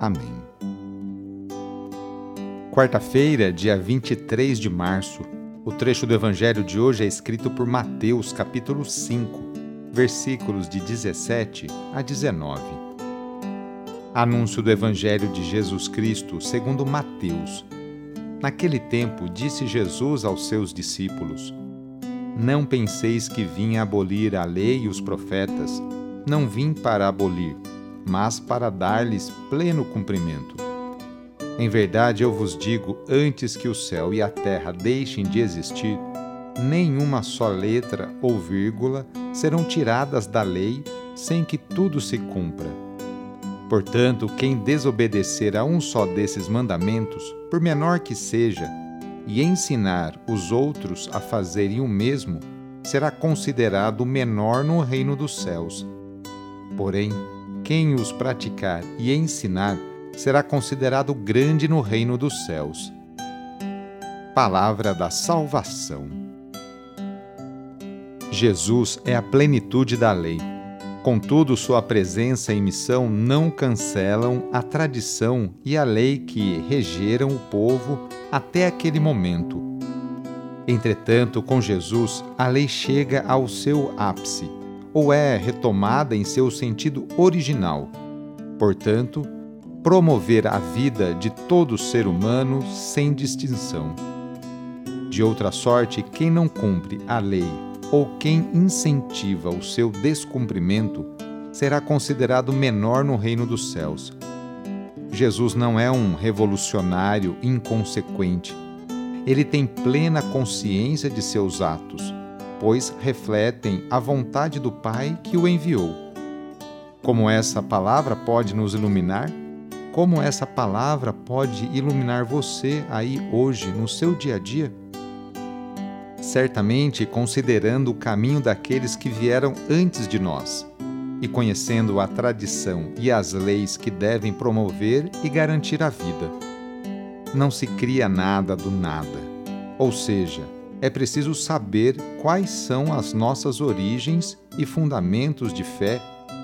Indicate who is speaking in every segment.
Speaker 1: Amém. Quarta-feira, dia 23 de março. O trecho do evangelho de hoje é escrito por Mateus, capítulo 5, versículos de 17 a 19. Anúncio do evangelho de Jesus Cristo, segundo Mateus. Naquele tempo, disse Jesus aos seus discípulos: Não penseis que vim abolir a lei e os profetas. Não vim para abolir, mas para dar-lhes pleno cumprimento. Em verdade eu vos digo: antes que o céu e a terra deixem de existir, nenhuma só letra ou vírgula serão tiradas da lei sem que tudo se cumpra. Portanto, quem desobedecer a um só desses mandamentos, por menor que seja, e ensinar os outros a fazerem o mesmo, será considerado menor no reino dos céus. Porém, quem os praticar e ensinar será considerado grande no reino dos céus. Palavra da Salvação Jesus é a plenitude da lei. Contudo, sua presença e missão não cancelam a tradição e a lei que regeram o povo até aquele momento. Entretanto, com Jesus, a lei chega ao seu ápice ou é retomada em seu sentido original. Portanto, promover a vida de todo ser humano sem distinção. De outra sorte, quem não cumpre a lei ou quem incentiva o seu descumprimento será considerado menor no reino dos céus. Jesus não é um revolucionário inconsequente. Ele tem plena consciência de seus atos pois refletem a vontade do Pai que o enviou. Como essa palavra pode nos iluminar? Como essa palavra pode iluminar você aí hoje, no seu dia a dia? Certamente considerando o caminho daqueles que vieram antes de nós e conhecendo a tradição e as leis que devem promover e garantir a vida. Não se cria nada do nada, ou seja, é preciso saber quais são as nossas origens e fundamentos de fé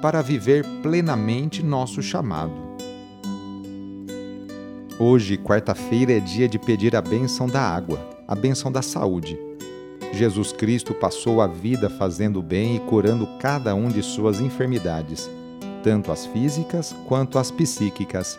Speaker 1: para viver plenamente nosso chamado. Hoje, quarta-feira, é dia de pedir a bênção da água, a bênção da saúde. Jesus Cristo passou a vida fazendo bem e curando cada um de suas enfermidades, tanto as físicas quanto as psíquicas.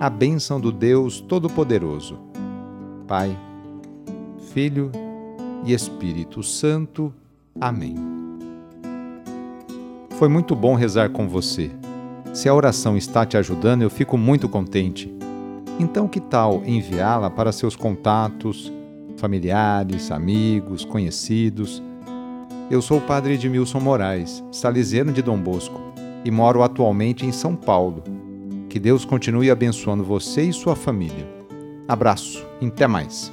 Speaker 1: a bênção do Deus Todo-Poderoso. Pai, Filho e Espírito Santo. Amém. Foi muito bom rezar com você. Se a oração está te ajudando, eu fico muito contente. Então, que tal enviá-la para seus contatos? familiares, amigos, conhecidos. Eu sou o padre Edmilson Moraes, salesiano de Dom Bosco, e moro atualmente em São Paulo. Que Deus continue abençoando você e sua família. Abraço, até mais.